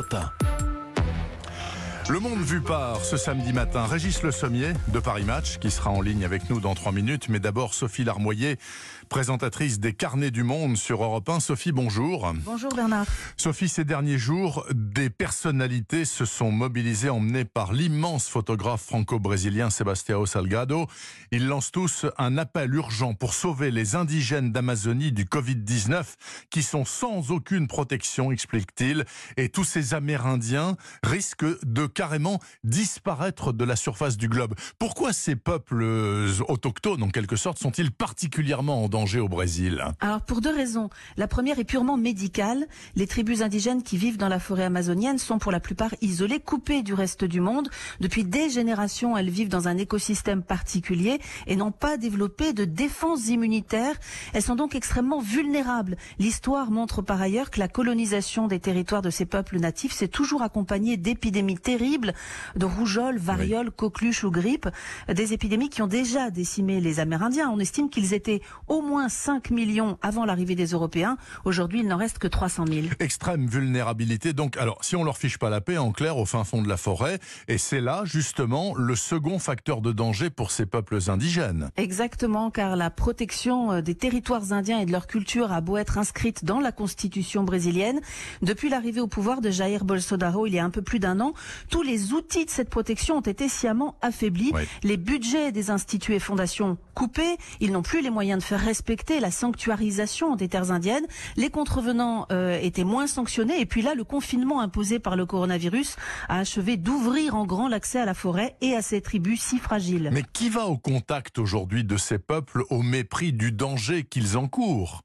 Europe 1. Le monde vu par ce samedi matin, Régis Le Sommier de Paris Match qui sera en ligne avec nous dans trois minutes. Mais d'abord Sophie Larmoyer, présentatrice des Carnets du Monde sur Europe 1. Sophie, bonjour. Bonjour Bernard. Sophie, ces derniers jours, des personnalités se sont mobilisées, emmenées par l'immense photographe franco-brésilien Sebastião Salgado. Ils lancent tous un appel urgent pour sauver les indigènes d'Amazonie du Covid-19 qui sont sans aucune protection, explique-t-il. Et tous ces Amérindiens risquent de carrément disparaître de la surface du globe. Pourquoi ces peuples autochtones, en quelque sorte, sont-ils particulièrement en danger au Brésil? Alors pour deux raisons. La première est purement médicale. Les tribus indigènes qui vivent dans la forêt amazonienne sont pour la plupart isolées, coupées du reste du monde. Depuis des générations, elles vivent dans un écosystème particulier et n'ont pas développé de défense immunitaire. Elles sont donc extrêmement vulnérables. L'histoire montre par ailleurs que la colonisation des territoires de ces peuples natifs s'est toujours accompagnée d'épidémies terribles de rougeole, variole, coqueluche ou grippe, des épidémies qui ont déjà décimé les Amérindiens. On estime qu'ils étaient au moins 5 millions avant l'arrivée des Européens. Aujourd'hui, il n'en reste que 300 000. Extrême vulnérabilité. Donc, alors, si on leur fiche pas la paix, en clair, au fin fond de la forêt, et c'est là, justement, le second facteur de danger pour ces peuples indigènes. Exactement, car la protection euh, des territoires indiens et de leur culture a beau être inscrite dans la constitution brésilienne, depuis l'arrivée au pouvoir de Jair Bolsonaro il y a un peu plus d'un an, tous les outils de cette protection ont été sciemment affaiblis. Les budgets des instituts et fondations coupés. Ils n'ont plus les moyens de faire respecter la sanctuarisation des terres indiennes. Les contrevenants euh, étaient moins sanctionnés. Et puis là, le confinement imposé par le coronavirus a achevé d'ouvrir en grand l'accès à la forêt et à ces tribus si fragiles. Mais qui va au contact aujourd'hui de ces peuples au mépris du danger qu'ils encourent?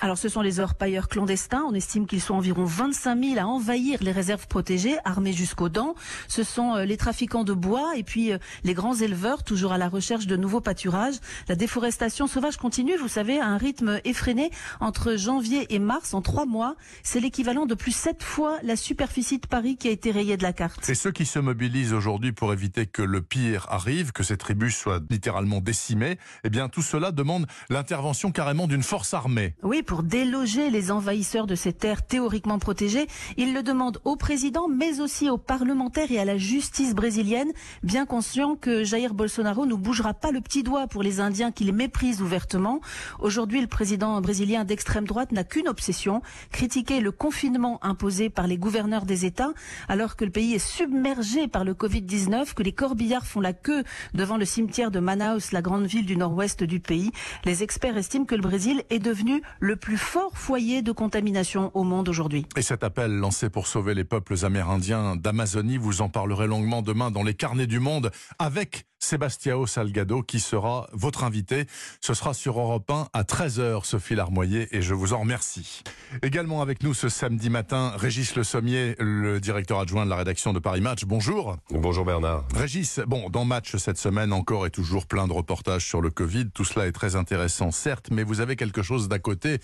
Alors ce sont les orpailleurs clandestins. On estime qu'ils sont environ 25 000 à envahir les réserves protégées, armés jusqu'aux dents. Ce sont euh, les trafiquants de bois et puis euh, les grands éleveurs, toujours à la recherche de nouveaux pâturages. La déforestation sauvage continue, vous savez, à un rythme effréné. Entre janvier et mars, en trois mois, c'est l'équivalent de plus sept fois la superficie de Paris qui a été rayée de la carte. Et ceux qui se mobilisent aujourd'hui pour éviter que le pire arrive, que ces tribus soient littéralement décimées, eh bien tout cela demande l'intervention carrément d'une force armée. Oui, pour déloger les envahisseurs de ces terres théoriquement protégées. Il le demande au président, mais aussi aux parlementaires et à la justice brésilienne, bien conscient que Jair Bolsonaro ne bougera pas le petit doigt pour les Indiens qu'il méprise ouvertement. Aujourd'hui, le président brésilien d'extrême droite n'a qu'une obsession, critiquer le confinement imposé par les gouverneurs des États, alors que le pays est submergé par le Covid-19, que les corbillards font la queue devant le cimetière de Manaus, la grande ville du nord-ouest du pays. Les experts estiment que le Brésil est devenu le plus fort foyer de contamination au monde aujourd'hui. Et cet appel lancé pour sauver les peuples amérindiens d'Amazonie, vous en parlerez longuement demain dans les carnets du monde avec Sébastiao Salgado qui sera votre invité. Ce sera sur Europe 1 à 13h, Sophie Larmoyer, et je vous en remercie. Également avec nous ce samedi matin, Régis Le Sommier, le directeur adjoint de la rédaction de Paris Match. Bonjour. Bonjour Bernard. Régis, bon, dans Match cette semaine encore et toujours plein de reportages sur le Covid. Tout cela est très intéressant, certes, mais vous avez quelque chose d'à côté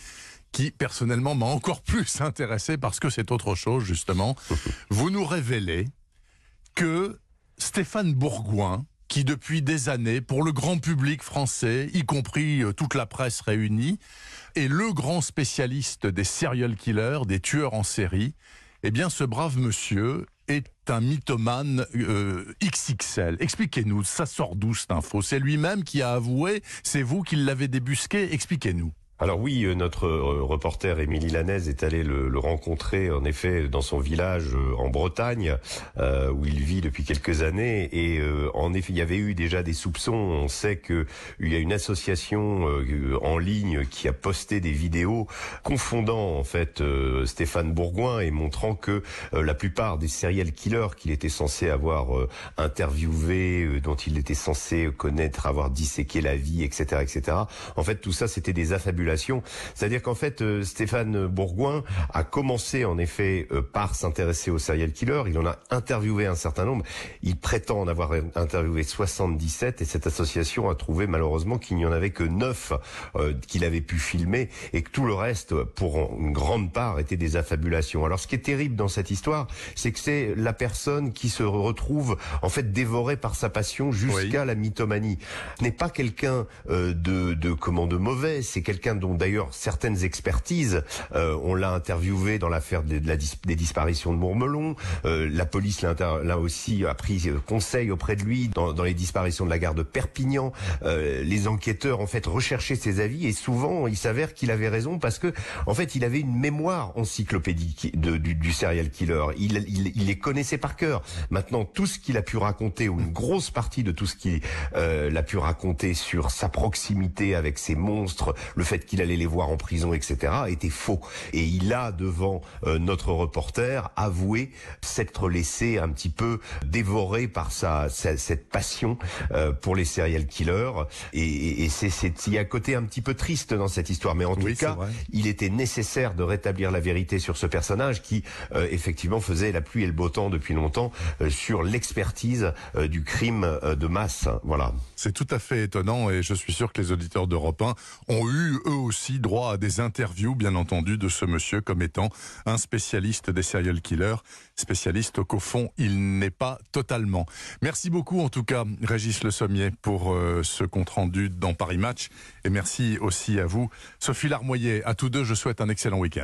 qui personnellement m'a encore plus intéressé parce que c'est autre chose justement. Vous nous révélez que Stéphane Bourgoin, qui depuis des années, pour le grand public français, y compris euh, toute la presse réunie, est le grand spécialiste des serial killers, des tueurs en série, eh bien ce brave monsieur est un mythomane euh, XXL. Expliquez-nous, ça sort d'où cette info? C'est lui-même qui a avoué, c'est vous qui l'avez débusqué, expliquez-nous. Alors oui, euh, notre euh, reporter Émilie Lanez est allé le, rencontrer en effet dans son village euh, en Bretagne où il vit depuis quelques années et en effet il y avait eu déjà des soupçons. On sait que il y a une association en ligne qui a posté des vidéos confondant en fait Stéphane Bourgoin et montrant que la plupart des serial killers qu'il était censé avoir interviewé, dont il était censé connaître, avoir disséqué la vie, etc., etc. En fait tout ça c'était des affabulations c'est-à-dire qu'en fait, euh, Stéphane Bourgoin a commencé en effet euh, par s'intéresser aux serial killers. Il en a interviewé un certain nombre. Il prétend en avoir interviewé 77 et cette association a trouvé malheureusement qu'il n'y en avait que 9 euh, qu'il avait pu filmer et que tout le reste, pour une grande part, était des affabulations. Alors ce qui est terrible dans cette histoire, c'est que c'est la personne qui se retrouve en fait dévorée par sa passion jusqu'à la mythomanie. Ce n'est pas quelqu'un de, de comment de mauvais, c'est quelqu'un dont d'ailleurs certaines expertises, euh, on l'a interviewé dans l'affaire des, des, disparitions de Mourmelon. Euh, la police l'a aussi a pris conseil auprès de lui dans, dans, les disparitions de la gare de Perpignan. les enquêteurs en fait recherchaient ses avis et souvent il s'avère qu'il avait raison parce que en fait il avait une mémoire encyclopédique de, du, du, serial killer. Il, il, il, les connaissait par cœur. Maintenant tout ce qu'il a pu raconter ou une grosse partie de tout ce qu'il a pu raconter sur sa proximité avec ces monstres, le fait qu'il allait les voir en prison, etc., était faux. Et il a, devant euh, notre reporter, avoué s'être laissé un petit peu dévorer par sa, cette passion euh, pour les serial killers. Et, et, c'est, il y a un côté un petit peu triste dans cette histoire. Mais en tout cas, il était nécessaire de rétablir la vérité sur ce personnage qui, euh, effectivement, faisait la pluie et le beau temps depuis longtemps sur l'expertise du crime de masse. Voilà. C'est tout à fait étonnant et je suis sûr que les auditeurs d'Europe 1 ont eu eux aussi droit à des interviews, bien entendu, de ce monsieur comme étant un spécialiste des serial killers, spécialiste qu'au fond il n'est pas totalement. Merci beaucoup en tout cas, Régis Le Sommier, pour euh, ce compte rendu dans Paris Match et merci aussi à vous, Sophie Larmoyer. À tous deux, je souhaite un excellent week-end.